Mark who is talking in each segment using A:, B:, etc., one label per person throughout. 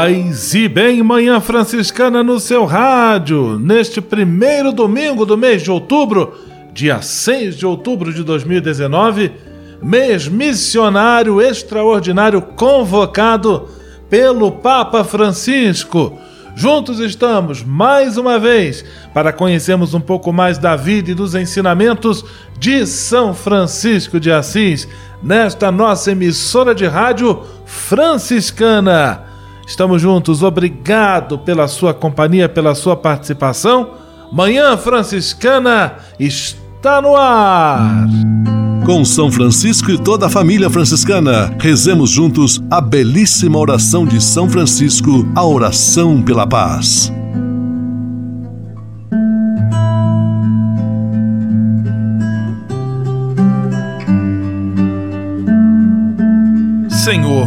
A: Paz e bem, Manhã Franciscana no seu rádio, neste primeiro domingo do mês de outubro, dia 6 de outubro de 2019, mês missionário extraordinário convocado pelo Papa Francisco. Juntos estamos mais uma vez para conhecermos um pouco mais da vida e dos ensinamentos de São Francisco de Assis, nesta nossa emissora de rádio franciscana. Estamos juntos, obrigado pela sua companhia, pela sua participação. Manhã Franciscana está no ar.
B: Com São Francisco e toda a família franciscana, rezemos juntos a belíssima oração de São Francisco, a oração pela paz.
A: Senhor,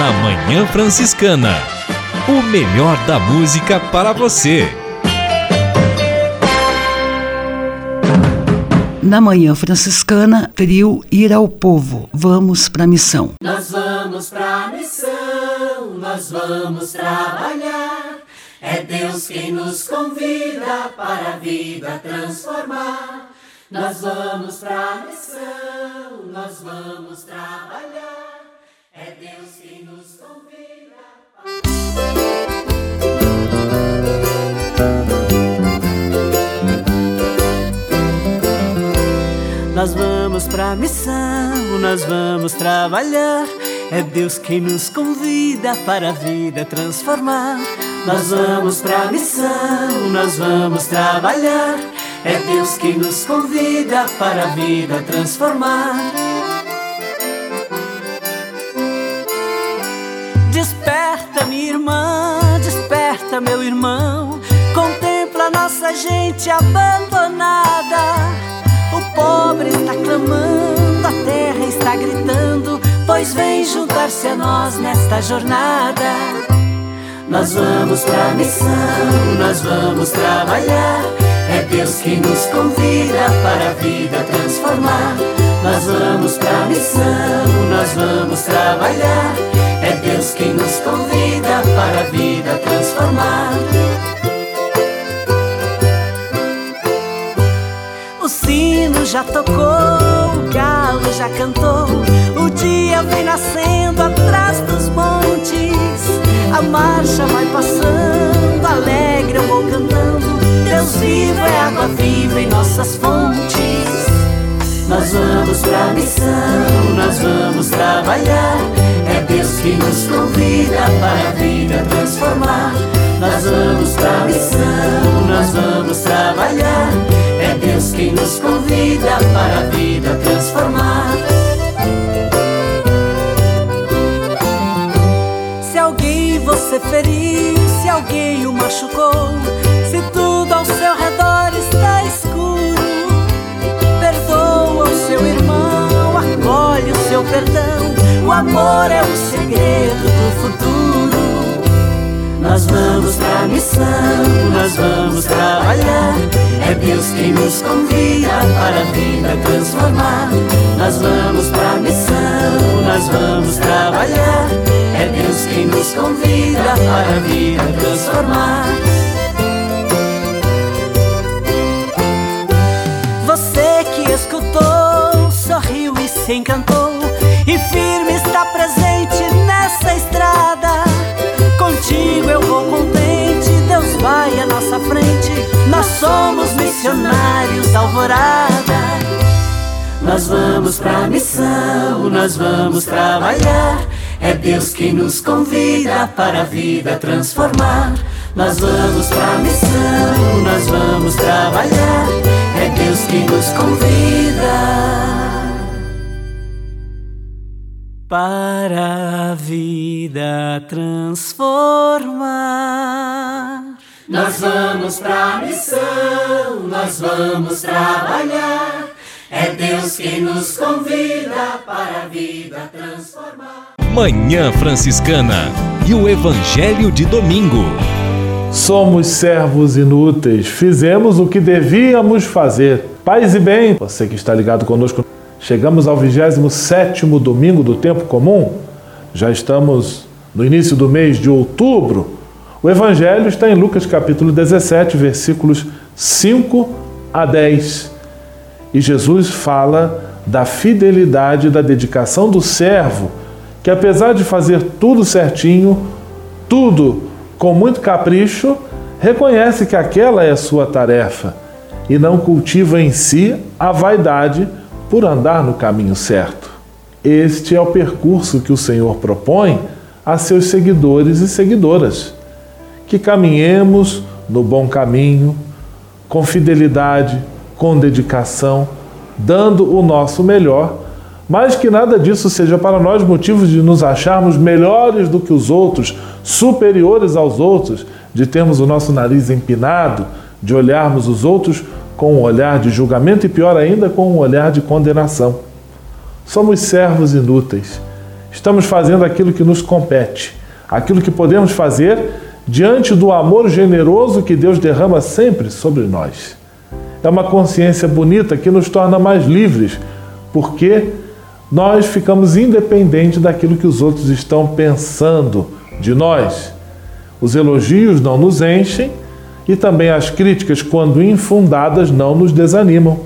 C: Na Manhã Franciscana. O melhor da música para você.
D: Na Manhã Franciscana, trio Ir ao Povo. Vamos para a missão.
E: Nós vamos para a missão, nós vamos trabalhar. É Deus quem nos convida para a vida transformar. Nós vamos para a missão, nós vamos trabalhar. É Deus quem nos convida.
F: Nós vamos pra missão, nós vamos trabalhar. É Deus quem nos convida para a vida transformar. Nós vamos pra missão, nós vamos trabalhar. É Deus quem nos convida para a vida transformar. Irmã, desperta, meu irmão. Contempla nossa gente abandonada. O pobre está clamando, a terra está gritando. Pois vem juntar-se a nós nesta jornada. Nós vamos pra missão, nós vamos trabalhar. É Deus que nos convida para a vida transformar. Nós vamos pra missão, nós vamos trabalhar. Deus quem nos convida para a vida transformar. O sino já tocou, o galo já cantou. O dia vem nascendo atrás dos montes. A marcha vai passando, alegre eu vou cantando. Deus vivo é água viva em nossas fontes. Nós vamos pra missão, nós vamos trabalhar. Deus que nos convida para a vida transformar. Nós vamos pra missão, nós vamos trabalhar. É Deus quem nos convida para a vida transformar. Se alguém você feriu, se alguém o machucou, se tudo ao seu redor está escuro seu irmão, acolhe o seu perdão. O amor é o segredo do futuro. Nós vamos pra missão, nós vamos trabalhar. É Deus quem nos convida para a vida transformar. Nós vamos pra missão, nós vamos trabalhar. É Deus quem nos convida para a vida transformar. Você que escutou, sorriu e se encantou. Missionários da alvorada. Nós vamos pra missão, nós vamos trabalhar. É Deus quem nos convida para a vida transformar. Nós vamos pra missão, nós vamos trabalhar. É Deus quem nos convida para a vida transformar.
E: Nós vamos pra missão, nós vamos trabalhar. É Deus quem nos convida para a vida transformar.
C: Manhã Franciscana e o Evangelho de Domingo.
A: Somos servos inúteis, fizemos o que devíamos fazer. Paz e bem, você que está ligado conosco Chegamos ao 27 domingo do tempo comum. Já estamos no início do mês de outubro. O evangelho está em Lucas capítulo 17, versículos 5 a 10. E Jesus fala da fidelidade e da dedicação do servo, que apesar de fazer tudo certinho, tudo com muito capricho, reconhece que aquela é a sua tarefa e não cultiva em si a vaidade por andar no caminho certo. Este é o percurso que o Senhor propõe a seus seguidores e seguidoras. Que caminhemos no bom caminho, com fidelidade, com dedicação, dando o nosso melhor, mas que nada disso seja para nós motivos de nos acharmos melhores do que os outros, superiores aos outros, de termos o nosso nariz empinado, de olharmos os outros com um olhar de julgamento e, pior ainda, com um olhar de condenação. Somos servos inúteis. Estamos fazendo aquilo que nos compete, aquilo que podemos fazer diante do amor generoso que Deus derrama sempre sobre nós. É uma consciência bonita que nos torna mais livres, porque nós ficamos independentes daquilo que os outros estão pensando de nós. Os elogios não nos enchem e também as críticas, quando infundadas, não nos desanimam,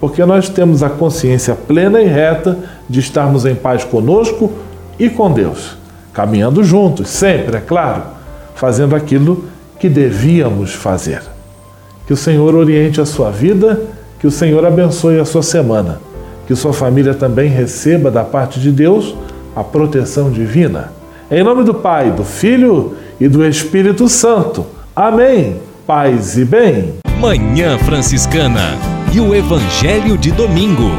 A: porque nós temos a consciência plena e reta de estarmos em paz conosco e com Deus, caminhando juntos, sempre, é claro, fazendo aquilo que devíamos fazer. Que o Senhor oriente a sua vida, que o Senhor abençoe a sua semana, que sua família também receba da parte de Deus a proteção divina. Em nome do Pai, do Filho e do Espírito Santo. Amém paz e bem.
C: Manhã Franciscana e o Evangelho de Domingo.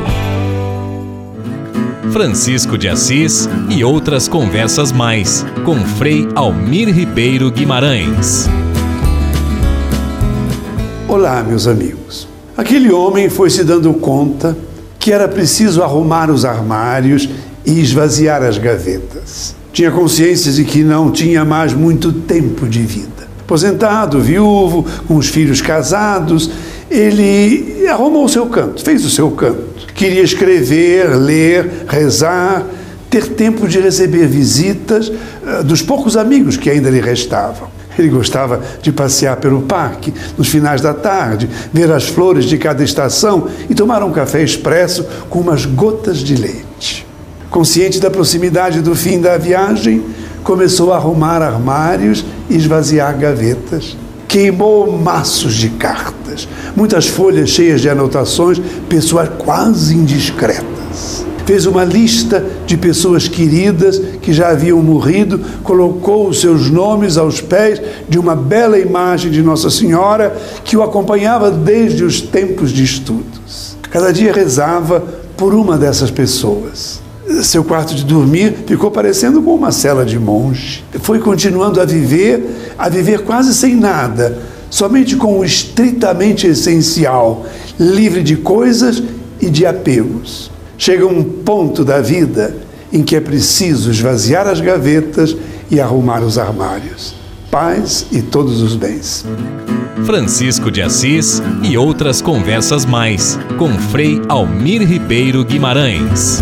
C: Francisco de Assis e outras conversas mais com Frei Almir Ribeiro Guimarães.
G: Olá, meus amigos. Aquele homem foi se dando conta que era preciso arrumar os armários e esvaziar as gavetas. Tinha consciência de que não tinha mais muito tempo de vida aposentado, viúvo, com os filhos casados, ele arrumou o seu canto, fez o seu canto. Queria escrever, ler, rezar, ter tempo de receber visitas uh, dos poucos amigos que ainda lhe restavam. Ele gostava de passear pelo parque nos finais da tarde, ver as flores de cada estação e tomar um café expresso com umas gotas de leite. Consciente da proximidade do fim da viagem, começou a arrumar armários e esvaziar gavetas. Queimou maços de cartas, muitas folhas cheias de anotações, pessoas quase indiscretas. Fez uma lista de pessoas queridas que já haviam morrido, colocou os seus nomes aos pés de uma bela imagem de Nossa Senhora que o acompanhava desde os tempos de estudos. Cada dia rezava por uma dessas pessoas seu quarto de dormir ficou parecendo com uma cela de monge. Foi continuando a viver, a viver quase sem nada, somente com o estritamente essencial, livre de coisas e de apegos. Chega um ponto da vida em que é preciso esvaziar as gavetas e arrumar os armários. Paz e todos os bens.
C: Francisco de Assis e outras conversas mais com Frei Almir Ribeiro Guimarães.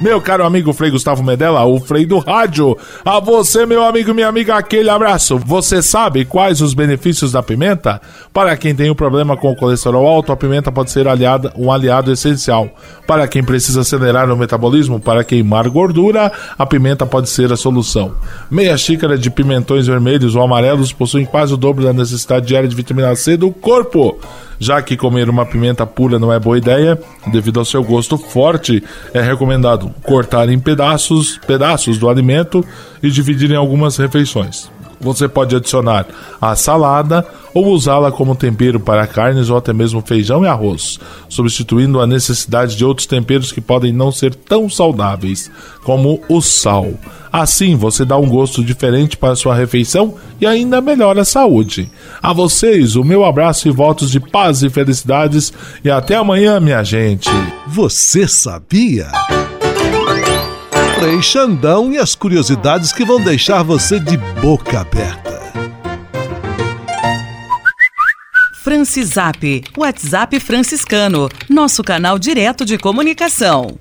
A: Meu caro amigo Frei Gustavo Medella, o Frei do Rádio. A você, meu amigo, minha amiga, aquele abraço. Você sabe quais os benefícios da pimenta? Para quem tem um problema com o colesterol alto, a pimenta pode ser aliada, um aliado essencial. Para quem precisa acelerar o metabolismo, para queimar gordura, a pimenta pode ser a solução. Meia xícara de pimentões vermelhos ou amarelos possuem quase o dobro da necessidade diária de vitamina C do corpo já que comer uma pimenta pura não é boa ideia, devido ao seu gosto forte, é recomendado cortar em pedaços, pedaços do alimento e dividir em algumas refeições. Você pode adicionar a salada ou usá-la como tempero para carnes ou até mesmo feijão e arroz, substituindo a necessidade de outros temperos que podem não ser tão saudáveis, como o sal. Assim, você dá um gosto diferente para sua refeição e ainda melhora a saúde. A vocês, o meu abraço e votos de paz e felicidades e até amanhã, minha gente.
B: Você sabia? Frei Xandão e as curiosidades que vão deixar você de boca aberta.
H: Francisap, WhatsApp franciscano, nosso canal direto de comunicação.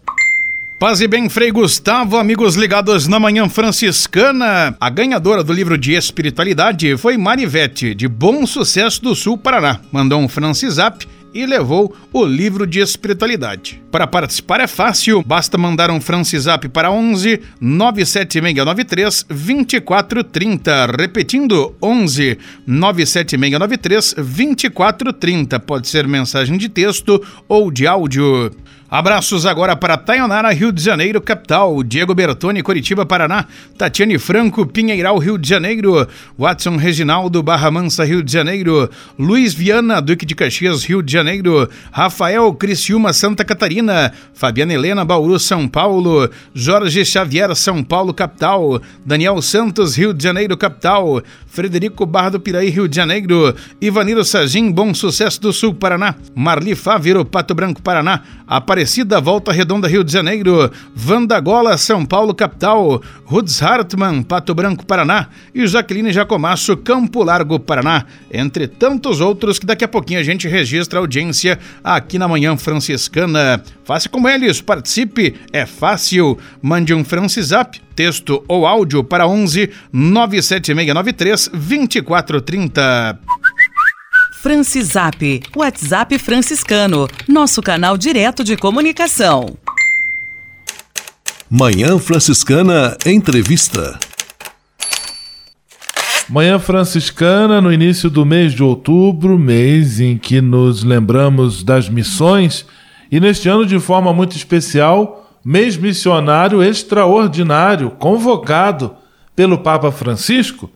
I: Paz e bem, Frei Gustavo, amigos ligados na Manhã Franciscana. A ganhadora do livro de espiritualidade foi Marivete, de Bom Sucesso do Sul, Paraná. Mandou um Francisap e levou o livro de espiritualidade. Para participar é fácil, basta mandar um Francisap para 11 97693 2430. Repetindo, 11 97693 2430. Pode ser mensagem de texto ou de áudio. Abraços agora para Taionara, Rio de Janeiro, capital. Diego Bertoni, Curitiba, Paraná. Tatiane Franco, Pinheiral, Rio de Janeiro. Watson Reginaldo, Barra Mansa, Rio de Janeiro. Luiz Viana, Duque de Caxias, Rio de Janeiro. Rafael Criciúma, Santa Catarina. Fabiana Helena, Bauru, São Paulo. Jorge Xavier, São Paulo, capital. Daniel Santos, Rio de Janeiro, capital. Frederico Barra do Piraí, Rio de Janeiro. Ivanilo Sagim, Bom Sucesso do Sul, Paraná. Marli Fávero, Pato Branco, Paraná. Aparecida, Volta Redonda, Rio de Janeiro. Vandagola, São Paulo, capital. Rudes Hartmann, Pato Branco, Paraná. E Jaqueline Jacomasso, Campo Largo, Paraná. Entre tantos outros que daqui a pouquinho a gente registra a audiência aqui na Manhã Franciscana. Faça como eles, participe, é fácil. Mande um Francisap, texto ou áudio para 11 97693 2430.
H: Francisap, WhatsApp franciscano, nosso canal direto de comunicação.
B: Manhã Franciscana Entrevista.
A: Manhã Franciscana, no início do mês de outubro, mês em que nos lembramos das missões, e neste ano, de forma muito especial, mês missionário extraordinário, convocado pelo Papa Francisco,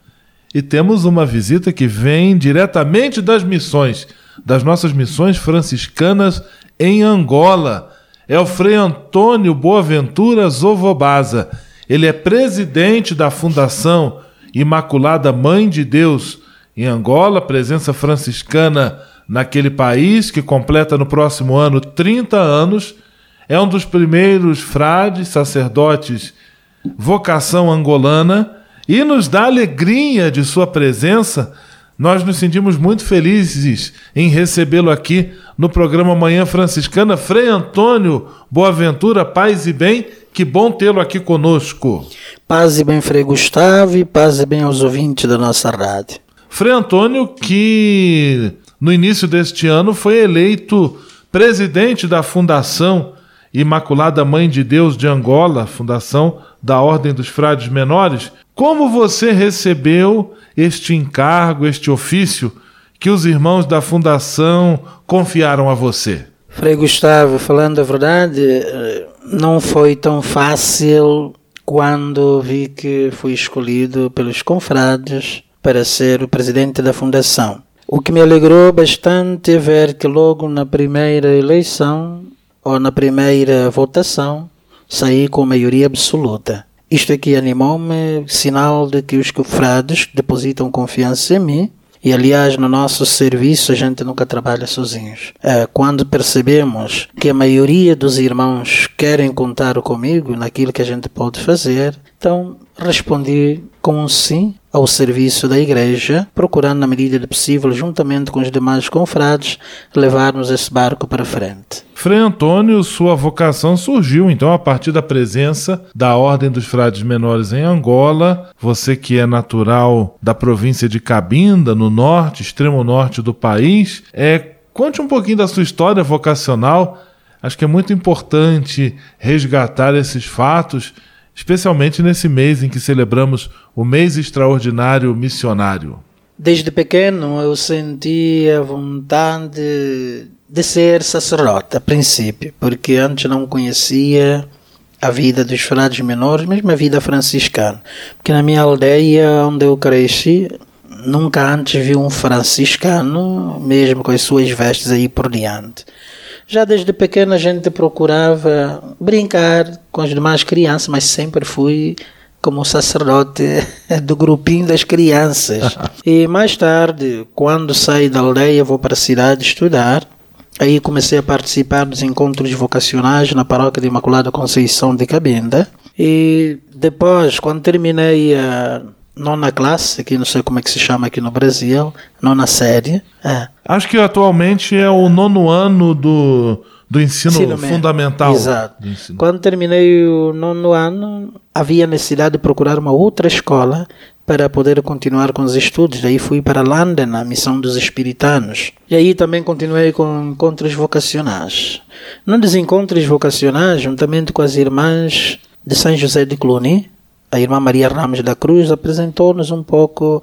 A: e temos uma visita que vem diretamente das missões, das nossas missões franciscanas em Angola. É o Frei Antônio Boaventura Zovobaza. Ele é presidente da Fundação Imaculada Mãe de Deus em Angola, presença franciscana naquele país que completa no próximo ano 30 anos. É um dos primeiros frades, sacerdotes, vocação angolana e nos dá alegria de sua presença. Nós nos sentimos muito felizes em recebê-lo aqui no programa Manhã Franciscana. Frei Antônio Boaventura, paz e bem, que bom tê-lo aqui conosco.
J: Paz e bem, Frei Gustavo, e paz e bem aos ouvintes da nossa rádio.
A: Frei Antônio, que no início deste ano foi eleito presidente da Fundação Imaculada Mãe de Deus de Angola, Fundação da Ordem dos Frades Menores. Como você recebeu este encargo, este ofício que os irmãos da Fundação confiaram a você?
J: Frei Gustavo, falando a verdade, eh, não foi tão fácil quando vi que fui escolhido pelos confrades para ser o presidente da fundação. O que me alegrou bastante é ver que logo na primeira eleição ou na primeira votação saí com maioria absoluta. Isto aqui animou-me, sinal de que os confrades depositam confiança em mim e aliás, no nosso serviço a gente nunca trabalha sozinhos. É, quando percebemos que a maioria dos irmãos querem contar comigo naquilo que a gente pode fazer, então respondi com um sim ao serviço da igreja, procurando na medida do possível, juntamente com os demais confrades, levarmos esse barco para frente.
A: Frei Antônio, sua vocação surgiu então a partir da presença da Ordem dos Frades Menores em Angola. Você que é natural da província de Cabinda, no norte, extremo norte do país, é conte um pouquinho da sua história vocacional. Acho que é muito importante resgatar esses fatos especialmente nesse mês em que celebramos o mês extraordinário missionário?
J: Desde pequeno eu sentia vontade de ser sacerdote, a princípio, porque antes não conhecia a vida dos frades menores, mesmo a vida franciscana. Porque na minha aldeia onde eu cresci, nunca antes vi um franciscano, mesmo com as suas vestes aí por diante. Já desde pequena a gente procurava brincar com as demais crianças, mas sempre fui como sacerdote do grupinho das crianças. e mais tarde, quando saí da aldeia, vou para a cidade estudar. Aí comecei a participar dos encontros vocacionais na paróquia de Imaculada Conceição de Cabinda. E depois, quando terminei a nona classe, aqui não sei como é que se chama aqui no Brasil, nona série. É.
A: Acho que atualmente é o nono ano do, do ensino, ensino fundamental.
J: Exato. Quando terminei o nono ano, havia necessidade de procurar uma outra escola para poder continuar com os estudos. Daí fui para London, a missão dos espiritanos. E aí também continuei com encontros vocacionais. Num dos encontros vocacionais, juntamente com as irmãs de São José de Cluny, a irmã Maria Ramos da Cruz apresentou-nos um pouco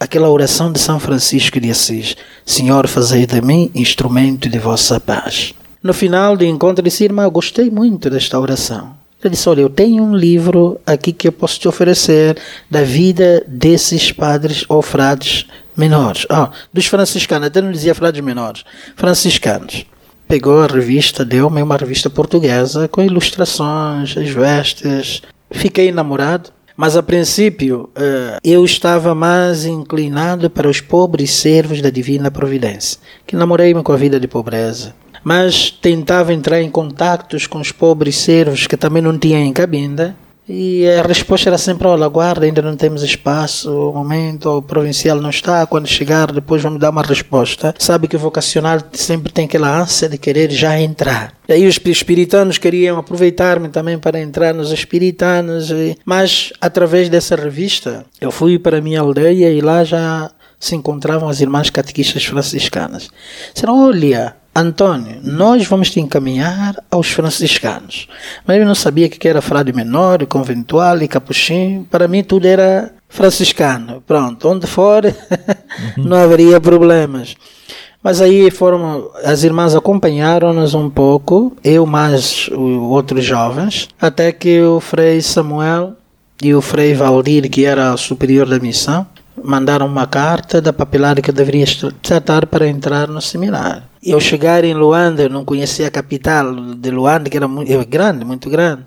J: aquela oração de São Francisco de Assis: Senhor, fazei de mim instrumento de vossa paz. No final do encontro, disse: Irmã, eu gostei muito desta oração. Ele disse: Olha, eu tenho um livro aqui que eu posso te oferecer da vida desses padres ou frades menores. Oh, dos franciscanos, até não dizia frades menores, franciscanos. Pegou a revista, deu-me uma revista portuguesa com ilustrações, as vestes, Fiquei namorado, mas a princípio uh, eu estava mais inclinado para os pobres servos da Divina Providência, que namorei-me com a vida de pobreza. Mas tentava entrar em contactos com os pobres servos que também não tinham cabinda e a resposta era sempre: olha, guarda, ainda não temos espaço, o momento, o provincial não está, quando chegar, depois vamos dar uma resposta. Sabe que o vocacional sempre tem aquela ânsia de querer já entrar. E aí os espiritanos queriam aproveitar-me também para entrar nos espiritanos, mas através dessa revista eu fui para a minha aldeia e lá já se encontravam as irmãs catequistas franciscanas. Disseram: olha, Antônio, nós vamos te encaminhar aos franciscanos. Mas eu não sabia que era frade menor, conventual e capuchinho. Para mim tudo era franciscano. Pronto, onde for não haveria problemas. Mas aí foram, as irmãs acompanharam-nos um pouco, eu mais os outros jovens, até que o Frei Samuel e o Frei Valdir, que era o superior da missão, mandaram uma carta da papelada que eu deveria tratar para entrar no seminário. Eu chegar em Luanda, eu não conhecia a capital de Luanda, que era muito, é grande, muito grande.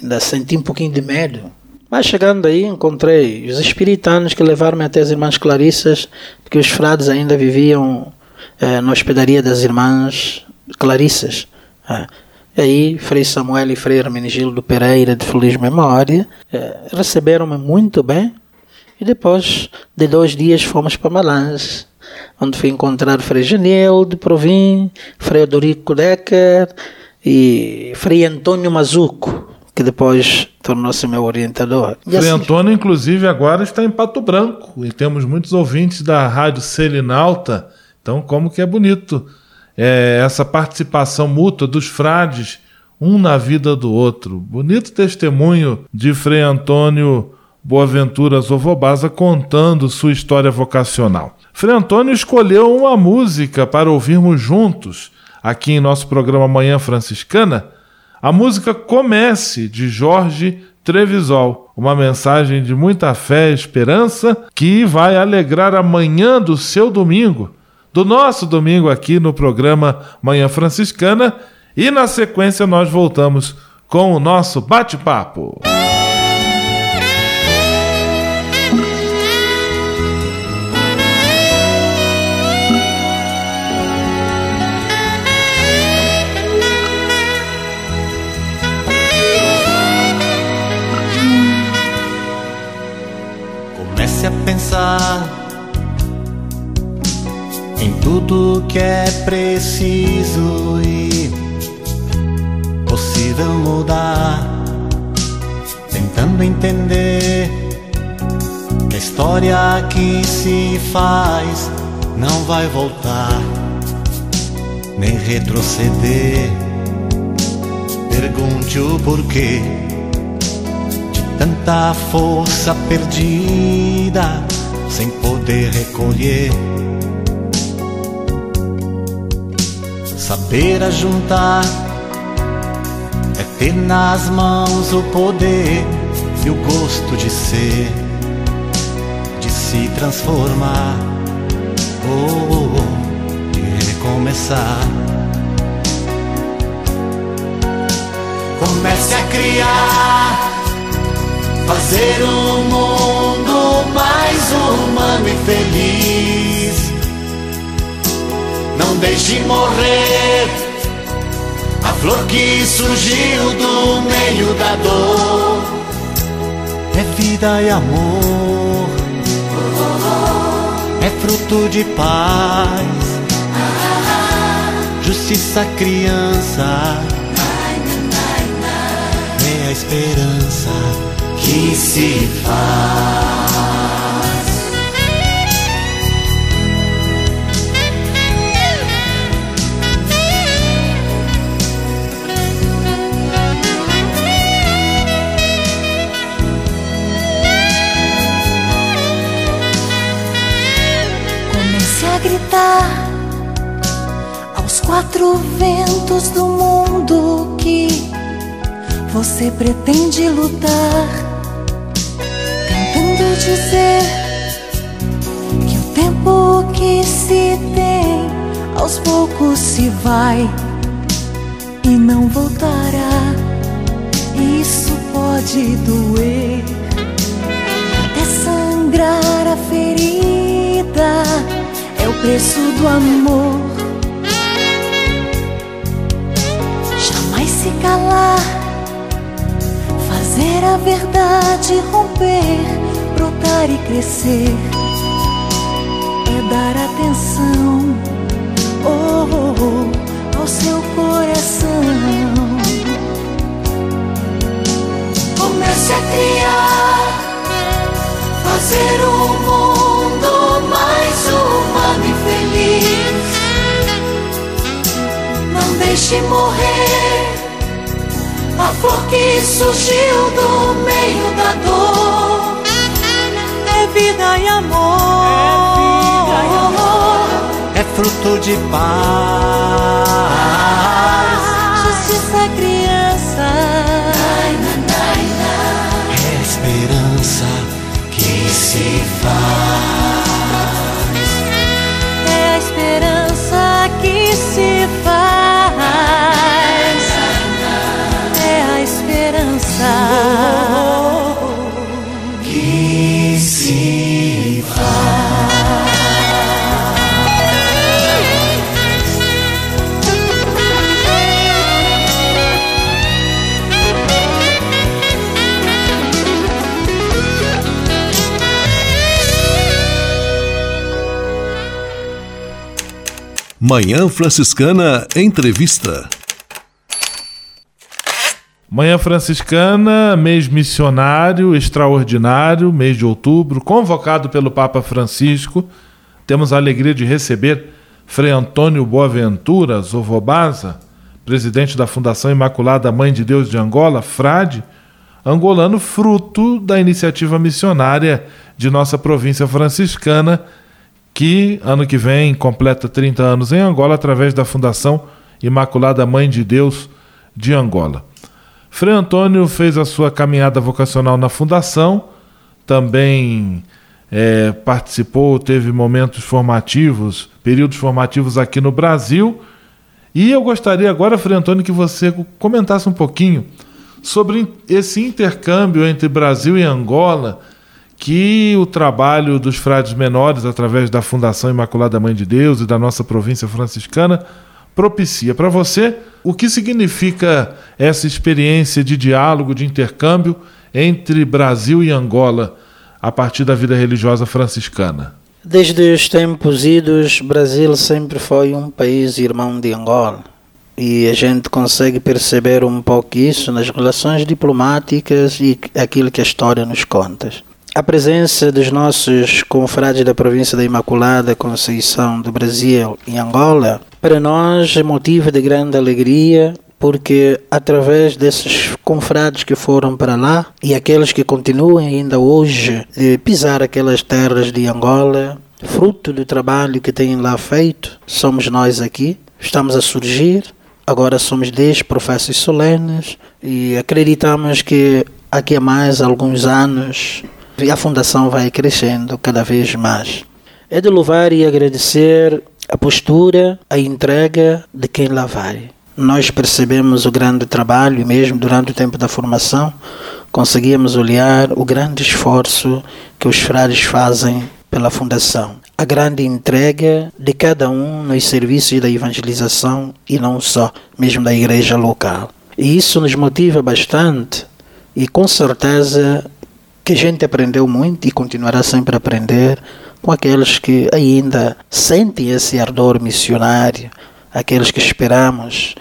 J: Ainda senti um pouquinho de medo. Mas chegando aí, encontrei os espiritanos que levaram-me até as irmãs Clarissas, porque os frades ainda viviam eh, na hospedaria das irmãs Clarissas. É. E aí, Frei Samuel e Frei Hermenegildo Pereira, de feliz memória, eh, receberam-me muito bem e depois de dois dias fomos para Malange, onde fui encontrar Frei Janel de Provim, Frei Odorico Decker e Frei Antônio Mazuco, que depois tornou-se meu orientador.
A: E Frei assim... Antônio, inclusive, agora está em Pato Branco e temos muitos ouvintes da Rádio Selinalta. Então, como que é bonito é, essa participação mútua dos frades, um na vida do outro. Bonito testemunho de Frei Antônio Boaventura Zovobaza contando sua história vocacional. Frei Antônio escolheu uma música para ouvirmos juntos aqui em nosso programa Manhã Franciscana. A música Comece, de Jorge Trevisol, uma mensagem de muita fé e esperança que vai alegrar a manhã do seu domingo, do nosso domingo aqui no programa Manhã Franciscana, e na sequência nós voltamos com o nosso bate-papo.
K: pensar em tudo que é preciso e possível mudar, tentando entender que a história que se faz não vai voltar nem retroceder. Pergunte o porquê tanta força perdida sem poder recolher. Saber ajuntar é ter nas mãos o poder e o gosto de ser, de se transformar, oh, oh, oh de recomeçar. Comece a criar, fazer um mundo mais humano e feliz. Não deixe morrer a flor que surgiu do meio da dor. É vida e amor, é fruto de paz, justiça, criança. É a esperança que se faz.
L: Comece a gritar aos quatro ventos do mundo que você pretende lutar, tentando dizer que o tempo que se tem aos poucos se vai e não voltará. Isso pode doer, até sangrar a ferida. É o preço do amor. Jamais se calar fazer a verdade romper, brotar e crescer, é dar atenção oh, oh, oh, ao seu coração.
E: Comece a criar, fazer o mundo mais humano e feliz. Não deixe morrer a flor que surgiu do meio da dor.
L: É vida e amor,
E: é, vida e amor.
K: é fruto de paz,
L: justiça, criança,
K: é esperança que se faz,
B: Manhã Franciscana Entrevista.
A: Manhã Franciscana, mês missionário extraordinário, mês de outubro, convocado pelo Papa Francisco. Temos a alegria de receber Frei Antônio Boaventura Zovobaza, presidente da Fundação Imaculada Mãe de Deus de Angola, frade, angolano fruto da iniciativa missionária de nossa província franciscana, que ano que vem completa 30 anos em Angola através da Fundação Imaculada Mãe de Deus de Angola. Frei Antônio fez a sua caminhada vocacional na fundação, também é, participou, teve momentos formativos, períodos formativos aqui no Brasil. E eu gostaria agora, Frei Antônio, que você comentasse um pouquinho sobre esse intercâmbio entre Brasil e Angola, que o trabalho dos frades menores, através da Fundação Imaculada Mãe de Deus e da nossa província franciscana, propicia. Para você, o que significa essa experiência de diálogo, de intercâmbio entre Brasil e Angola a partir da vida religiosa franciscana?
J: Desde os tempos idos, Brasil sempre foi um país irmão de Angola. E a gente consegue perceber um pouco isso nas relações diplomáticas e aquilo que a história nos conta. A presença dos nossos confrades da província da Imaculada Conceição do Brasil em Angola, para nós é motivo de grande alegria porque através desses confrades que foram para lá e aqueles que continuam ainda hoje de pisar aquelas terras de Angola, fruto do trabalho que têm lá feito, somos nós aqui, estamos a surgir. Agora somos 10 professos solenes e acreditamos que aqui a mais alguns anos a fundação vai crescendo cada vez mais. É de louvar e agradecer a postura, a entrega de quem lá vai nós percebemos o grande trabalho, e mesmo durante o tempo da formação, conseguíamos olhar o grande esforço que os frades fazem pela Fundação. A grande entrega de cada um nos serviços da evangelização e não só, mesmo da igreja local. E isso nos motiva bastante e com certeza que a gente aprendeu muito e continuará sempre a aprender com aqueles que ainda sentem esse ardor missionário, aqueles que esperamos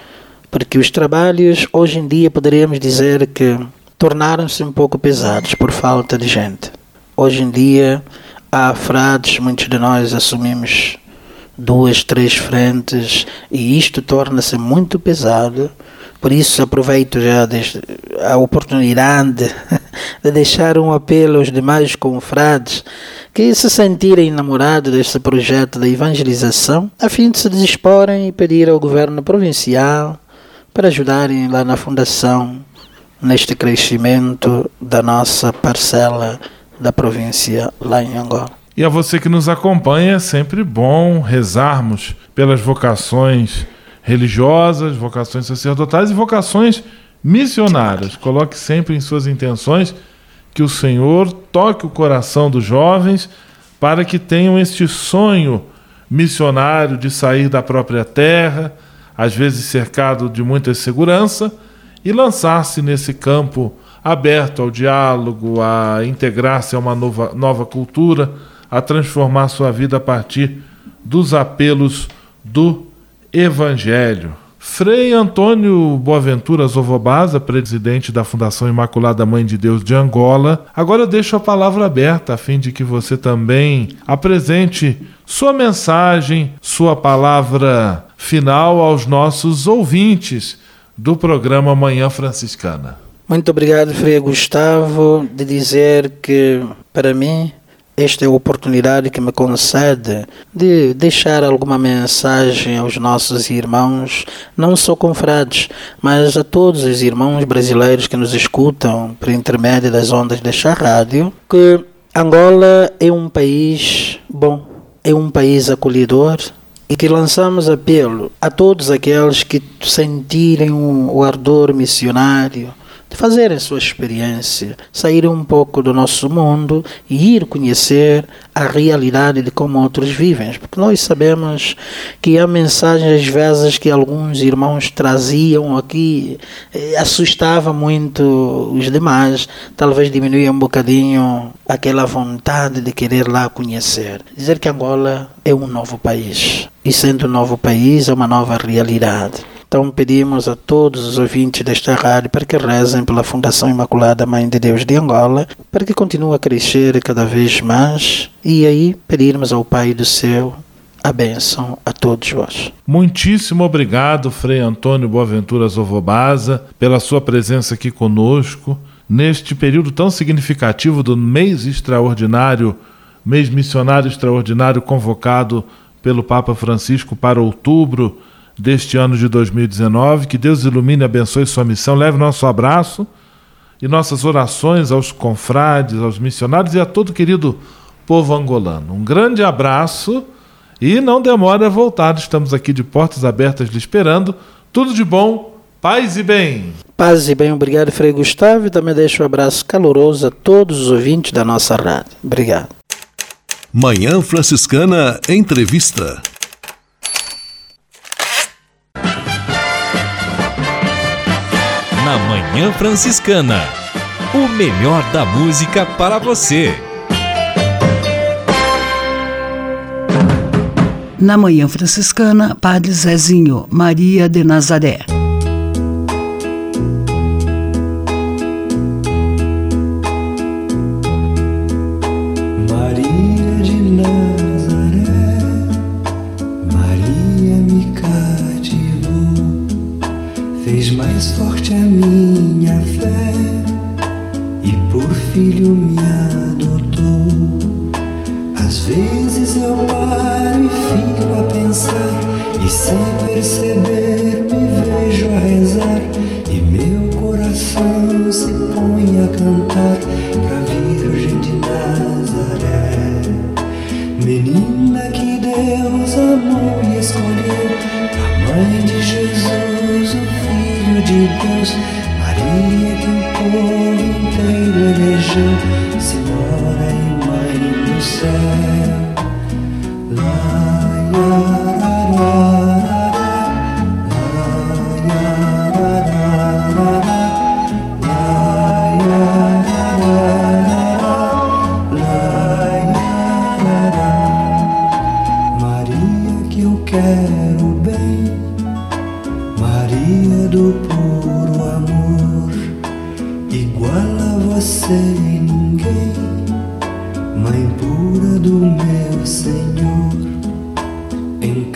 J: porque os trabalhos hoje em dia poderíamos dizer que tornaram-se um pouco pesados por falta de gente. Hoje em dia há frades, muitos de nós assumimos duas, três frentes e isto torna-se muito pesado. Por isso aproveito já a oportunidade de deixar um apelo aos demais confrades que se sentirem enamorados deste projeto de evangelização, a fim de se disporem e pedir ao governo provincial para ajudarem lá na fundação neste crescimento da nossa parcela da província lá em Angola.
A: E a você que nos acompanha, é sempre bom rezarmos pelas vocações religiosas, vocações sacerdotais e vocações missionárias. Coloque sempre em suas intenções que o Senhor toque o coração dos jovens para que tenham este sonho missionário de sair da própria terra, às vezes cercado de muita segurança, e lançar-se nesse campo aberto ao diálogo, a integrar-se a uma nova, nova cultura, a transformar sua vida a partir dos apelos do Evangelho. Frei Antônio Boaventura Zovobaza, presidente da Fundação Imaculada Mãe de Deus de Angola, agora deixo a palavra aberta a fim de que você também apresente sua mensagem, sua palavra final aos nossos ouvintes do programa Manhã Franciscana.
J: Muito obrigado, Frei Gustavo, de dizer que, para mim, esta é a oportunidade que me concede de deixar alguma mensagem aos nossos irmãos, não só confrades, mas a todos os irmãos brasileiros que nos escutam por intermédio das ondas desta rádio, que Angola é um país bom, é um país acolhedor, e que lançamos apelo a todos aqueles que sentirem o ardor missionário de fazerem sua experiência, sair um pouco do nosso mundo e ir conhecer a realidade de como outros vivem. Porque nós sabemos que há mensagens às vezes que alguns irmãos traziam aqui, eh, assustava muito os demais, talvez diminuía um bocadinho aquela vontade de querer lá conhecer. Dizer que Angola é um novo país. E sendo um novo país, é uma nova realidade. Então pedimos a todos os ouvintes desta rádio para que rezem pela Fundação Imaculada Mãe de Deus de Angola, para que continue a crescer cada vez mais e aí pedirmos ao Pai do céu a bênção a todos vós.
A: Muitíssimo obrigado, Frei Antônio Boaventura Zovobaza, pela sua presença aqui conosco, neste período tão significativo do mês extraordinário, mês missionário extraordinário convocado pelo Papa Francisco para outubro deste ano de 2019. Que Deus ilumine e abençoe sua missão. Leve nosso abraço e nossas orações aos confrades, aos missionários e a todo querido povo angolano. Um grande abraço e não demore a voltar. Estamos aqui de portas abertas lhe esperando. Tudo de bom, paz e bem.
J: Paz e bem, obrigado, Frei Gustavo. E também deixo um abraço caloroso a todos os ouvintes da nossa rádio. Obrigado.
B: Manhã Franciscana Entrevista.
C: na Manhã Franciscana. O melhor da música para você.
D: Na Manhã Franciscana, Padre Zezinho, Maria de Nazaré.
M: Filho me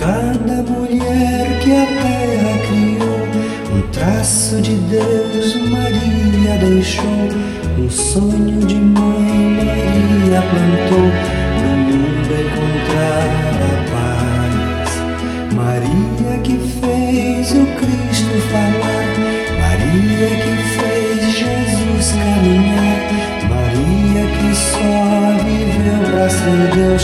M: cada mulher que a terra criou, um traço de Deus Maria deixou, um sonho de mãe Maria plantou no mundo encontrar a paz. Maria que fez o Cristo falar, Maria que fez Jesus caminhar, Maria que só viveu pra ser Deus,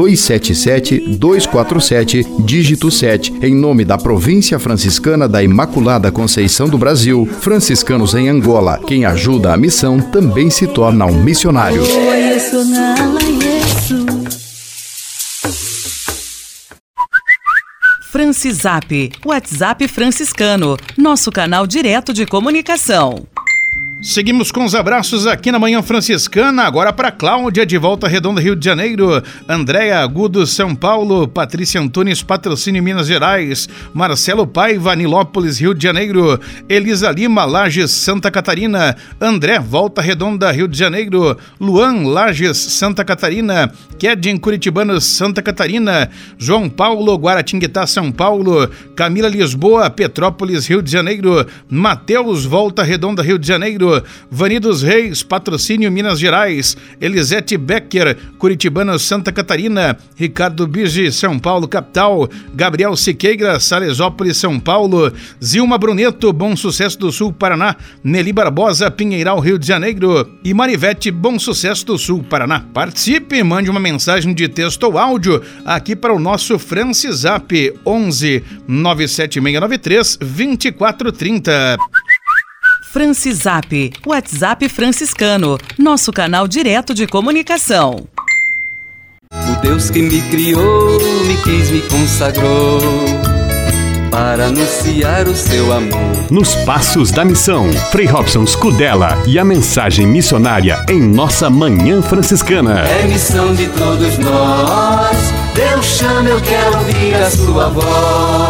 N: 277-247, dígito 7, em nome da Província Franciscana da Imaculada Conceição do Brasil, franciscanos em Angola. Quem ajuda a missão também se torna um missionário.
H: Francisap, WhatsApp franciscano, nosso canal direto de comunicação.
I: Seguimos com os abraços aqui na Manhã Franciscana, agora para Cláudia de Volta Redonda, Rio de Janeiro, Andréa Agudo, São Paulo, Patrícia Antunes, Patrocínio Minas Gerais, Marcelo Paiva, Nilópolis, Rio de Janeiro, Elisa Lima, Lages, Santa Catarina, André, Volta Redonda, Rio de Janeiro, Luan, Lages, Santa Catarina, Kedin, Curitibano, Santa Catarina, João Paulo, Guaratinguetá, São Paulo, Camila Lisboa, Petrópolis, Rio de Janeiro, Mateus, Volta Redonda, Rio de Janeiro, Vani dos Reis, Patrocínio Minas Gerais, Elisete Becker, Curitibano, Santa Catarina, Ricardo Bige, São Paulo, capital, Gabriel Siqueira, Salesópolis, São Paulo, Zilma Bruneto, Bom Sucesso do Sul, Paraná, Nelly Barbosa, Pinheiral, Rio de Janeiro e Marivete, Bom Sucesso do Sul, Paraná. Participe, mande uma mensagem de texto ou áudio aqui para o nosso Francisap 11 97693 2430.
H: Francisap, WhatsApp franciscano, nosso canal direto de comunicação.
O: O Deus que me criou, me quis, me consagrou.
P: para anunciar o seu amor.
O: Nos Passos da Missão, Frei Robson Scudella e a mensagem missionária em nossa Manhã Franciscana.
P: É missão de todos nós, Deus chama, eu quero ouvir a sua voz.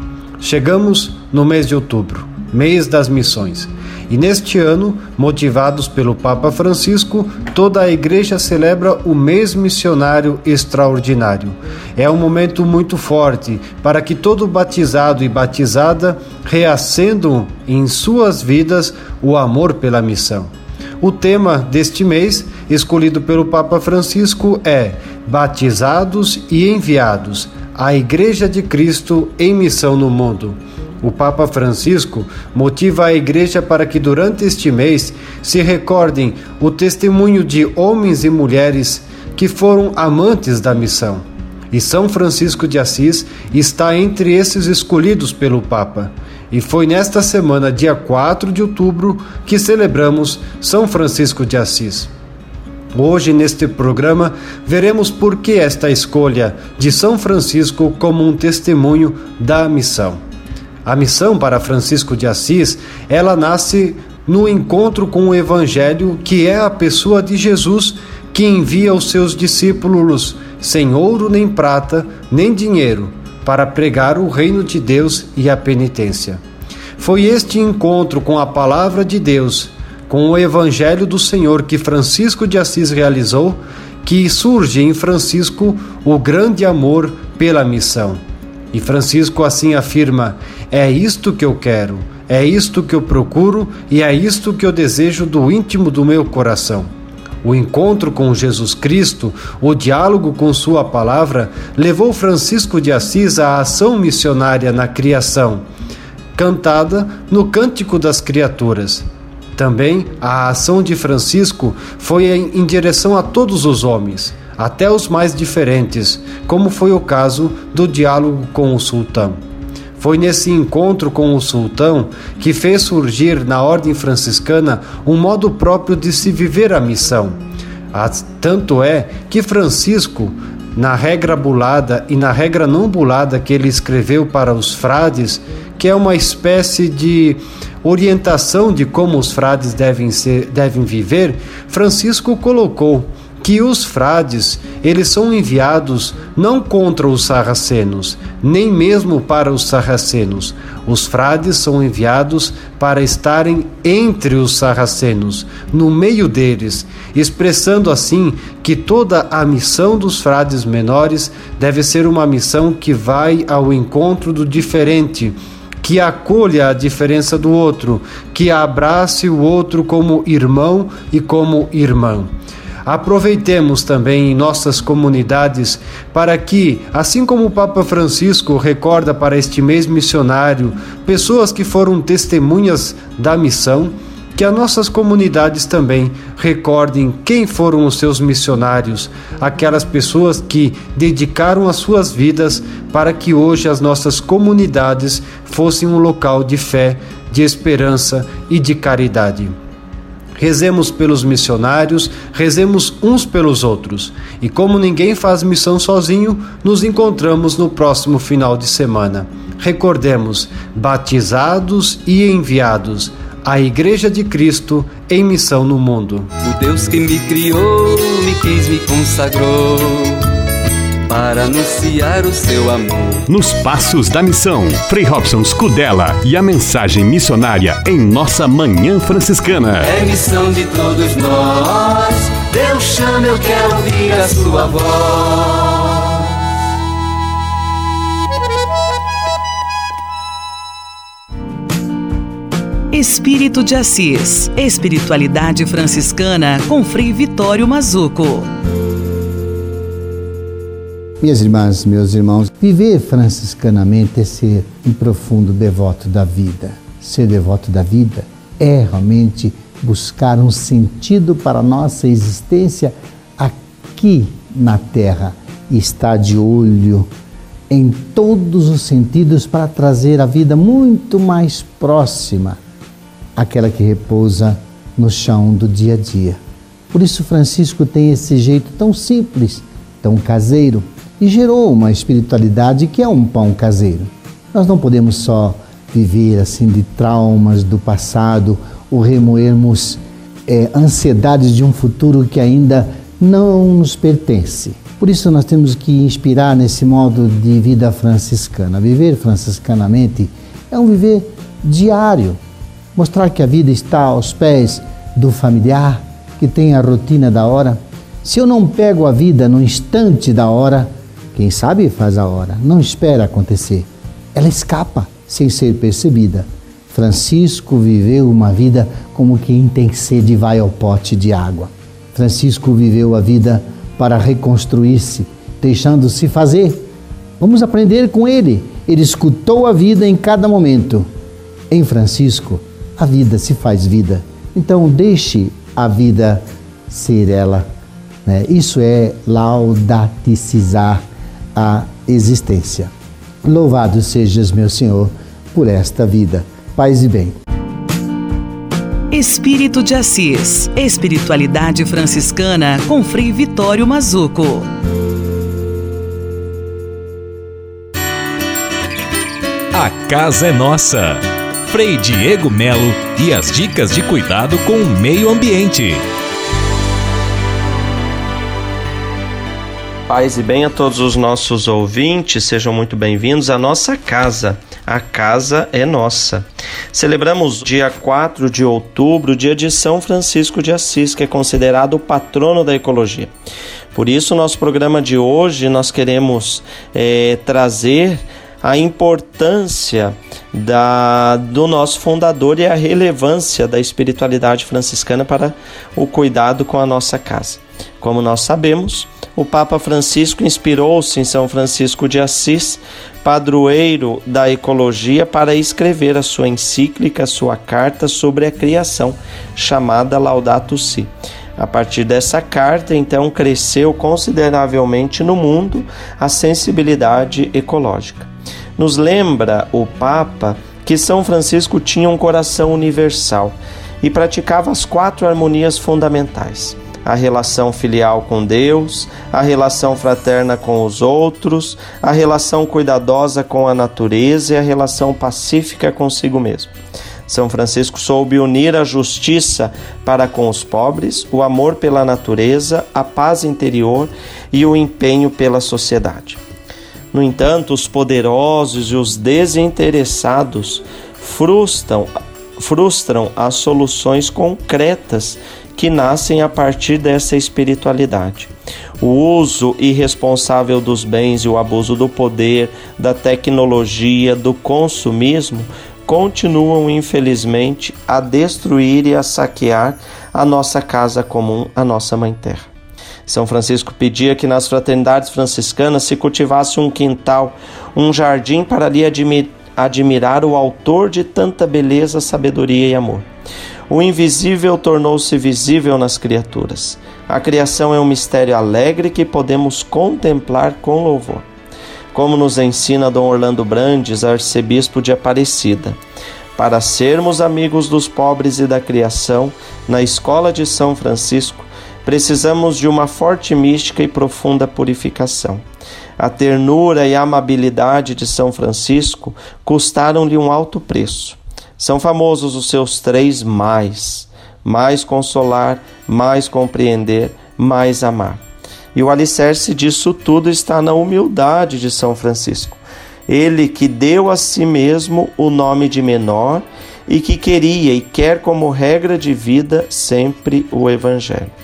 Q: Chegamos no mês de outubro, mês das missões. E neste ano, motivados pelo Papa Francisco, toda a Igreja celebra o mês missionário extraordinário. É um momento muito forte para que todo batizado e batizada reacendam em suas vidas o amor pela missão. O tema deste mês, escolhido pelo Papa Francisco, é Batizados e Enviados a Igreja de Cristo em missão no mundo. O Papa Francisco motiva a Igreja para que durante este mês se recordem o testemunho de homens e mulheres que foram amantes da missão. E São Francisco de Assis está entre esses escolhidos pelo Papa. E foi nesta semana, dia 4 de outubro, que celebramos São Francisco de Assis. Hoje, neste programa, veremos por que esta escolha de São Francisco como um testemunho da missão. A missão para Francisco de Assis, ela nasce no encontro com o evangelho, que é a pessoa de Jesus que envia os seus discípulos sem ouro nem prata, nem dinheiro, para pregar o reino de Deus e a penitência. Foi este encontro com a palavra de Deus, com o evangelho do Senhor que Francisco de Assis realizou, que surge em Francisco o grande amor pela missão. E Francisco assim afirma: é isto que eu quero, é isto que eu procuro e é isto que eu desejo do íntimo do meu coração. O encontro com Jesus Cristo, o diálogo com Sua palavra, levou Francisco de Assis à ação missionária na criação, cantada no Cântico das Criaturas. Também a ação de Francisco foi em direção a todos os homens até os mais diferentes, como foi o caso do diálogo com o sultão. Foi nesse encontro com o sultão que fez surgir na ordem franciscana um modo próprio de se viver a missão. Tanto é que Francisco, na regra bulada e na regra não bulada que ele escreveu para os frades, que é uma espécie de orientação de como os frades devem, ser, devem viver, Francisco colocou que os frades, eles são enviados não contra os sarracenos, nem mesmo para os sarracenos. Os frades são enviados para estarem entre os sarracenos, no meio deles, expressando assim que toda a missão dos frades menores deve ser uma missão que vai ao encontro do diferente, que acolha a diferença do outro, que abrace o outro como irmão e como irmã. Aproveitemos também em nossas comunidades para que, assim como o Papa Francisco recorda para este mês missionário pessoas que foram testemunhas da missão, que as nossas comunidades também recordem quem foram os seus missionários, aquelas pessoas que dedicaram as suas vidas para que hoje as nossas comunidades fossem um local de fé, de esperança e de caridade. Rezemos pelos missionários, rezemos uns pelos outros. E como ninguém faz missão sozinho, nos encontramos no próximo final de semana. Recordemos, batizados e enviados, a Igreja de Cristo em missão no mundo.
P: O Deus que me criou, me quis, me consagrou
R: para anunciar o seu amor.
O: Nos Passos da Missão, Frei Robson Scudella e a mensagem missionária em nossa Manhã Franciscana.
P: É missão de todos nós, Deus chama, eu quero ouvir a sua voz.
H: Espírito de Assis. Espiritualidade franciscana com Frei Vitório Mazuco.
S: Minhas irmãs, meus irmãos, viver franciscanamente é ser um profundo devoto da vida. Ser devoto da vida é realmente buscar um sentido para a nossa existência aqui na Terra e estar de olho em todos os sentidos para trazer a vida muito mais próxima aquela que repousa no chão do dia a dia. Por isso, Francisco tem esse jeito tão simples, tão caseiro, e gerou uma espiritualidade que é um pão caseiro. Nós não podemos só viver assim de traumas do passado ou remoermos é, ansiedades de um futuro que ainda não nos pertence. Por isso, nós temos que inspirar nesse modo de vida franciscana. Viver franciscanamente é um viver diário, mostrar que a vida está aos pés do familiar, que tem a rotina da hora. Se eu não pego a vida no instante da hora, quem sabe faz a hora, não espera acontecer. Ela escapa sem ser percebida. Francisco viveu uma vida como quem tem sede vai ao pote de água. Francisco viveu a vida para reconstruir-se, deixando-se fazer. Vamos aprender com ele. Ele escutou a vida em cada momento. Em Francisco, a vida se faz vida. Então, deixe a vida ser ela. Né? Isso é laudaticizar a existência. Louvado sejas, meu Senhor, por esta vida. Paz e bem.
H: Espírito de Assis. Espiritualidade franciscana com Frei Vitório Mazuco.
C: A casa é nossa. Frei Diego Melo e as dicas de cuidado com o meio ambiente.
T: Paz e bem a todos os nossos ouvintes, sejam muito bem-vindos à nossa casa. A casa é nossa. Celebramos dia 4 de outubro, dia de São Francisco de Assis, que é considerado o patrono da ecologia. Por isso, nosso programa de hoje nós queremos é, trazer a importância da, do nosso fundador e a relevância da espiritualidade franciscana para o cuidado com a nossa casa. Como nós sabemos, o Papa Francisco inspirou-se em São Francisco de Assis, padroeiro da ecologia, para escrever a sua encíclica, sua carta sobre a criação, chamada Laudato Si. A partir dessa carta, então, cresceu consideravelmente no mundo a sensibilidade ecológica. Nos lembra o Papa que São Francisco tinha um coração universal e praticava as quatro harmonias fundamentais: a relação filial com Deus, a relação fraterna com os outros, a relação cuidadosa com a natureza e a relação pacífica consigo mesmo. São Francisco soube unir a justiça para com os pobres, o amor pela natureza, a paz interior e o empenho pela sociedade. No entanto, os poderosos e os desinteressados frustram, frustram as soluções concretas que nascem a partir dessa espiritualidade. O uso irresponsável dos bens e o abuso do poder, da tecnologia, do consumismo continuam, infelizmente, a destruir e a saquear a nossa casa comum, a nossa Mãe Terra. São Francisco pedia que nas fraternidades franciscanas se cultivasse um quintal, um jardim para ali admirar o autor de tanta beleza, sabedoria e amor. O invisível tornou-se visível nas criaturas. A criação é um mistério alegre que podemos contemplar com louvor. Como nos ensina Dom Orlando Brandes, arcebispo de Aparecida. Para sermos amigos dos pobres e da criação, na escola de São Francisco, precisamos de uma forte mística e profunda purificação. A ternura e a amabilidade de São Francisco custaram-lhe um alto preço. São famosos os seus três mais: mais consolar, mais compreender, mais amar. E o alicerce disso tudo está na humildade de São Francisco. Ele que deu a si mesmo o nome de menor e que queria e quer como regra de vida sempre o Evangelho.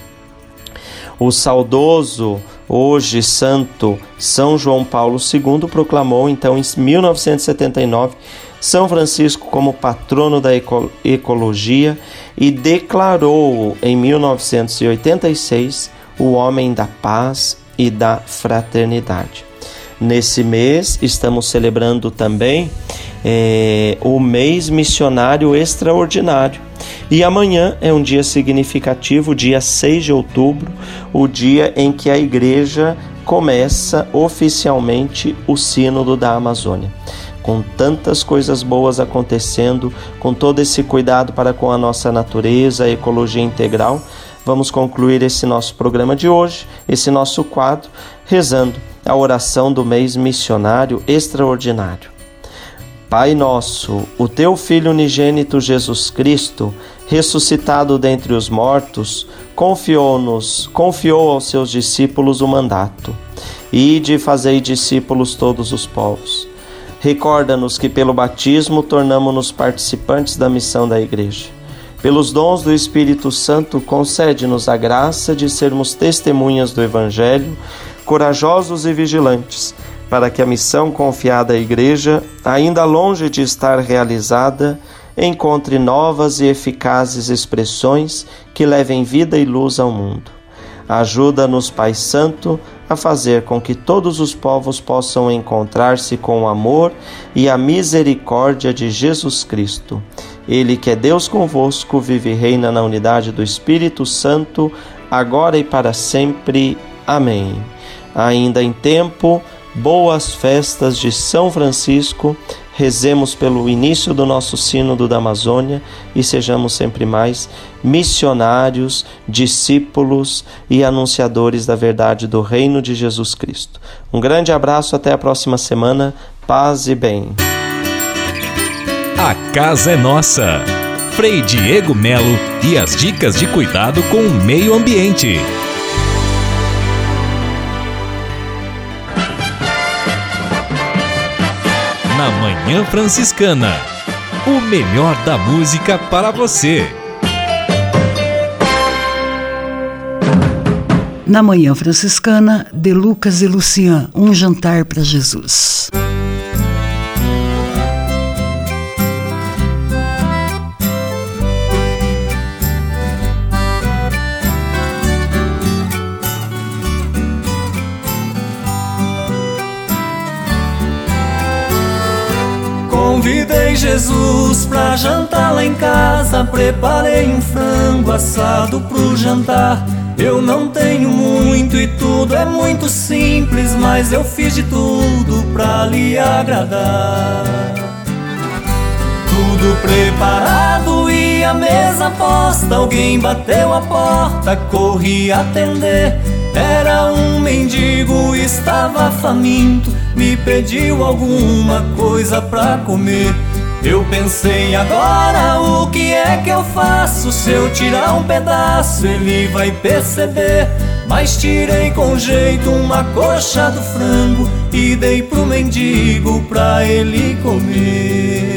T: O saudoso, hoje santo São João Paulo II proclamou então em 1979 São Francisco como patrono da ecologia e declarou em 1986 o homem da paz e da fraternidade. Nesse mês estamos celebrando também é, o mês missionário extraordinário. E amanhã é um dia significativo, dia 6 de outubro, o dia em que a igreja começa oficialmente o Sínodo da Amazônia. Com tantas coisas boas acontecendo, com todo esse cuidado para com a nossa natureza, a ecologia integral, vamos concluir esse nosso programa de hoje, esse nosso quadro, rezando a oração do mês missionário extraordinário. Pai nosso, o teu Filho unigênito Jesus Cristo, ressuscitado dentre os mortos, confiou-nos, confiou aos seus discípulos o mandato. Ide e fazei discípulos todos os povos. Recorda-nos que pelo batismo tornamo-nos participantes da missão da Igreja. Pelos dons do Espírito Santo, concede-nos a graça de sermos testemunhas do Evangelho, corajosos e vigilantes para que a missão confiada à Igreja, ainda longe de estar realizada, encontre novas e eficazes expressões que levem vida e luz ao mundo. Ajuda-nos, Pai Santo, a fazer com que todos os povos possam encontrar-se com o amor e a misericórdia de Jesus Cristo. Ele que é Deus convosco, vive e reina na unidade do Espírito Santo, agora e para sempre. Amém. Ainda em tempo, boas festas de São Francisco, rezemos pelo início do nosso Sínodo da Amazônia e sejamos sempre mais missionários, discípulos e anunciadores da verdade do Reino de Jesus Cristo. Um grande abraço, até a próxima semana, paz e bem.
C: A casa é nossa. Frei Diego Melo e as dicas de cuidado com o meio ambiente. Na Manhã Franciscana. O melhor da música para você.
D: Na Manhã Franciscana, de Lucas e Lucian, um jantar para Jesus.
U: Convidei Jesus pra jantar lá em casa. Preparei um frango assado pro jantar. Eu não tenho muito e tudo é muito simples, mas eu fiz de tudo pra lhe agradar. Tudo preparado e a mesa posta. Alguém bateu a porta, corri atender. Era um mendigo, estava faminto me pediu alguma coisa pra comer. Eu pensei agora o que é que eu faço se eu tirar um pedaço ele vai perceber. Mas tirei com jeito uma coxa do frango e dei pro mendigo pra ele comer.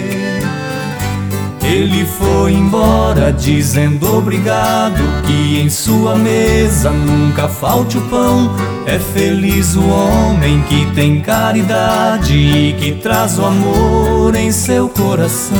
U: Ele foi embora dizendo obrigado Que em sua mesa nunca falte o pão. É feliz o homem que tem caridade E que traz o amor em seu coração.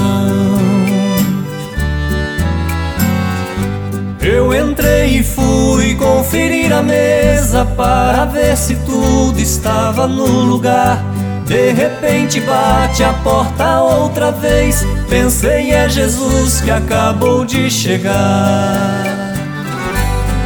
U: Eu entrei e fui conferir a mesa Para ver se tudo estava no lugar de repente bate a porta outra vez. Pensei é Jesus que acabou de chegar.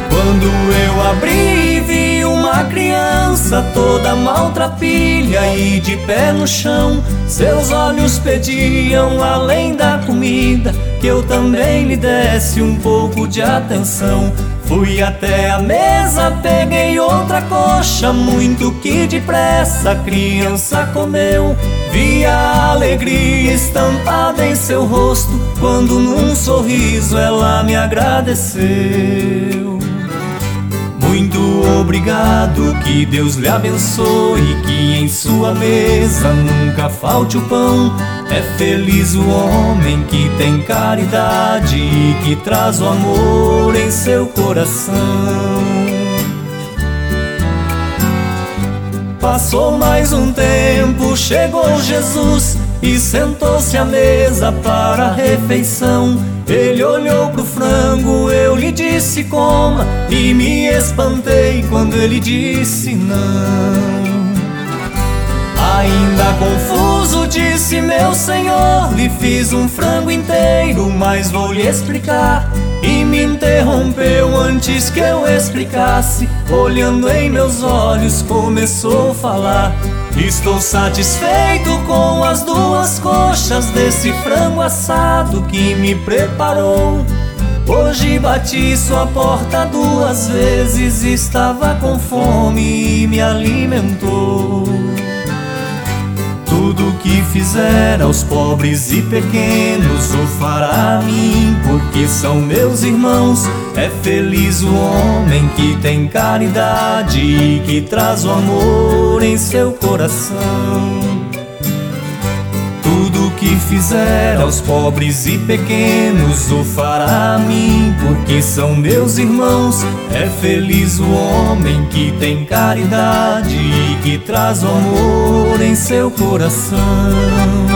U: Quando eu abri, vi uma criança toda maltrapilha e de pé no chão. Seus olhos pediam, além da comida, que eu também lhe desse um pouco de atenção. Fui até a mesa, peguei outra coxa, muito que depressa a criança comeu. Vi a alegria estampada em seu rosto, quando num sorriso ela me agradeceu. Muito obrigado, que Deus lhe abençoe, que em sua mesa nunca falte o pão. É feliz o homem que tem caridade e que traz o amor em seu coração. Passou mais um tempo, chegou Jesus e sentou-se à mesa para a refeição. Ele olhou pro frango, eu lhe disse coma e me espantei quando ele disse não. Ainda confuso disse meu senhor, lhe fiz um frango inteiro, mas vou lhe explicar. E me interrompeu antes que eu explicasse, olhando em meus olhos, começou a falar. Estou satisfeito com as duas coxas desse frango assado que me preparou. Hoje bati sua porta duas vezes, estava com fome e me alimentou. Tudo que fizer aos pobres e pequenos o fará a mim, porque são meus irmãos. É feliz o homem que tem caridade e que traz o amor em seu coração que fizer aos pobres e pequenos o fará a mim, porque são meus irmãos. É feliz o homem que tem caridade e que traz o amor em seu coração.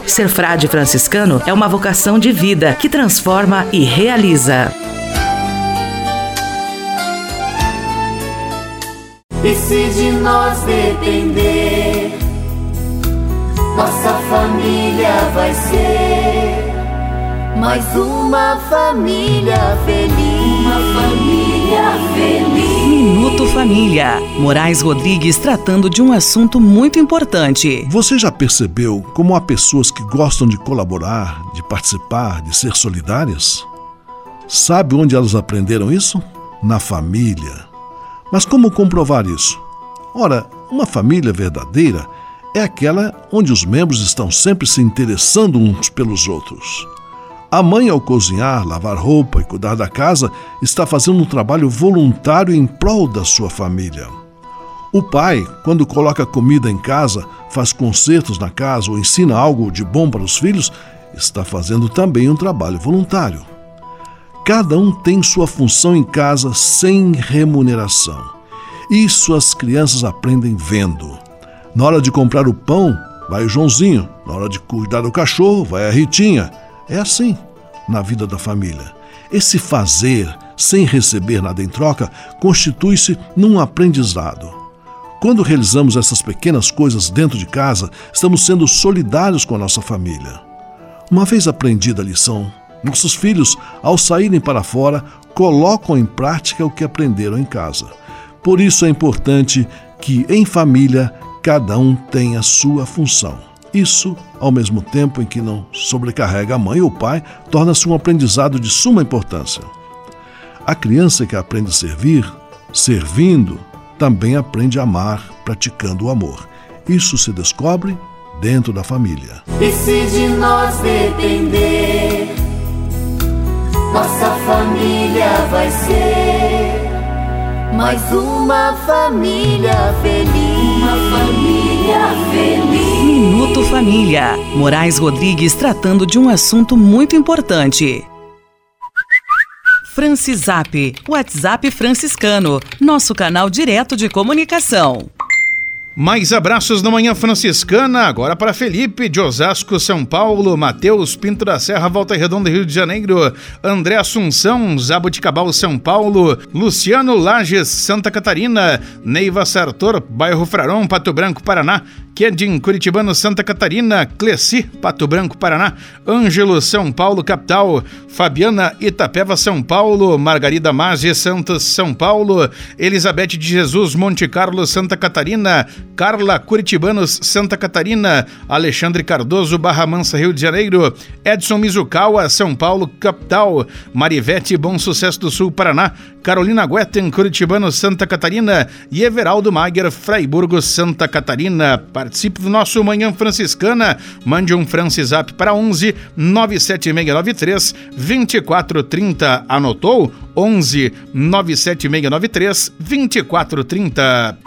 V: Ser frade franciscano é uma vocação de vida que transforma e realiza.
E: E se de nós depender, nossa família vai ser mais uma família feliz. Uma família feliz.
H: Minuto Família. Moraes Rodrigues tratando de um assunto muito importante.
B: Você já percebeu como há pessoas que gostam de colaborar, de participar, de ser solidárias? Sabe onde elas aprenderam isso? Na família. Mas como comprovar isso? Ora, uma família verdadeira é aquela onde os membros estão sempre se interessando uns pelos outros. A mãe, ao cozinhar, lavar roupa e cuidar da casa, está fazendo um trabalho voluntário em prol da sua família. O pai, quando coloca comida em casa, faz concertos na casa ou ensina algo de bom para os filhos, está fazendo também um trabalho voluntário. Cada um tem sua função em casa sem remuneração. Isso as crianças aprendem vendo. Na hora de comprar o pão, vai o Joãozinho. Na hora de cuidar do cachorro, vai a Ritinha. É assim na vida da família. Esse fazer sem receber nada em troca constitui-se num aprendizado. Quando realizamos essas pequenas coisas dentro de casa, estamos sendo solidários com a nossa família. Uma vez aprendida a lição, nossos filhos, ao saírem para fora, colocam em prática o que aprenderam em casa. Por isso é importante que, em família, cada um tenha sua função. Isso, ao mesmo tempo em que não sobrecarrega a mãe ou o pai, torna-se um aprendizado de suma importância. A criança que aprende a servir, servindo, também aprende a amar, praticando o amor. Isso se descobre dentro da família.
E: E se de nós depender, nossa família vai ser mais uma família feliz. Uma família.
H: Minuto Família. Moraes Rodrigues tratando de um assunto muito importante. Francisap, WhatsApp franciscano, nosso canal direto de comunicação.
I: Mais abraços na Manhã Franciscana, agora para Felipe de Osasco, São Paulo, Matheus Pinto da Serra, Volta Redonda, Rio de Janeiro, André Assunção, Zabuticabal, São Paulo, Luciano Lages, Santa Catarina, Neiva Sartor, Bairro Frarão, Pato Branco, Paraná, Kedin, Curitibano, Santa Catarina, Cleci, Pato Branco, Paraná, Ângelo, São Paulo, capital, Fabiana, Itapeva, São Paulo, Margarida Maggi, Santos, São Paulo, Elizabeth de Jesus, Monte Carlo, Santa Catarina, Carla, Curitibanos, Santa Catarina, Alexandre Cardoso, Barra Mansa, Rio de Janeiro, Edson Mizukawa, São Paulo, capital, Marivete, Bom Sucesso do Sul, Paraná, Carolina Guetten, Curitibano, Santa Catarina e Everaldo Mager, Freiburgo, Santa Catarina. Participe do nosso Manhã Franciscana. Mande um Francisap para 11 97693 2430. Anotou? 11 97693 2430.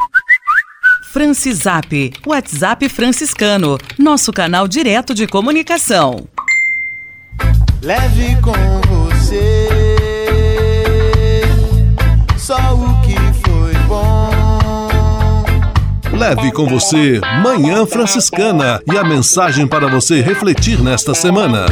H: Francisap, WhatsApp franciscano, nosso canal direto de comunicação.
W: Leve com você só o
B: Leve com você Manhã Franciscana e a mensagem para você refletir nesta semana.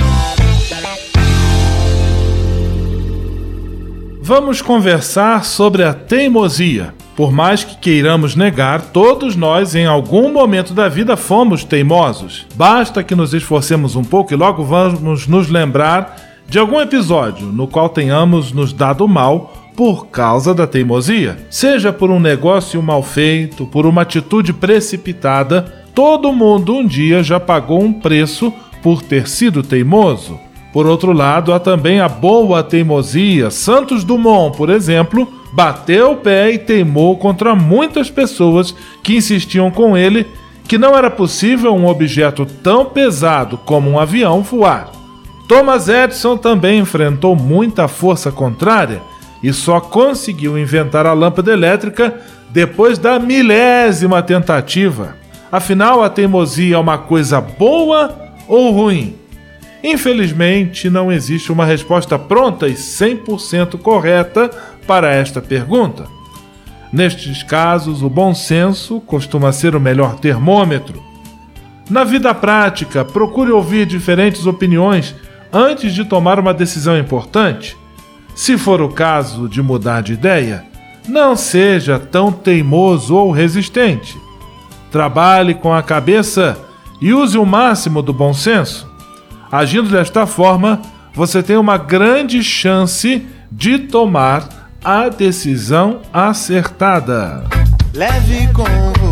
A: Vamos conversar sobre a teimosia. Por mais que queiramos negar, todos nós em algum momento da vida fomos teimosos. Basta que nos esforcemos um pouco e logo vamos nos lembrar de algum episódio no qual tenhamos nos dado mal por causa da teimosia. Seja por um negócio mal feito, por uma atitude precipitada, todo mundo um dia já pagou um preço por ter sido teimoso. Por outro lado, há também a boa teimosia. Santos Dumont, por exemplo, bateu o pé e teimou contra muitas pessoas que insistiam com ele que não era possível um objeto tão pesado como um avião voar. Thomas Edison também enfrentou muita força contrária e só conseguiu inventar a lâmpada elétrica depois da milésima tentativa. Afinal, a teimosia é uma coisa boa ou ruim? Infelizmente, não existe uma resposta pronta e 100% correta para esta pergunta. Nestes casos, o bom senso costuma ser o melhor termômetro. Na vida prática, procure ouvir diferentes opiniões antes de tomar uma decisão importante. Se for o caso de mudar de ideia, não seja tão teimoso ou resistente. Trabalhe com a cabeça e use o máximo do bom senso. Agindo desta forma, você tem uma grande chance de tomar a decisão acertada.
W: Leve com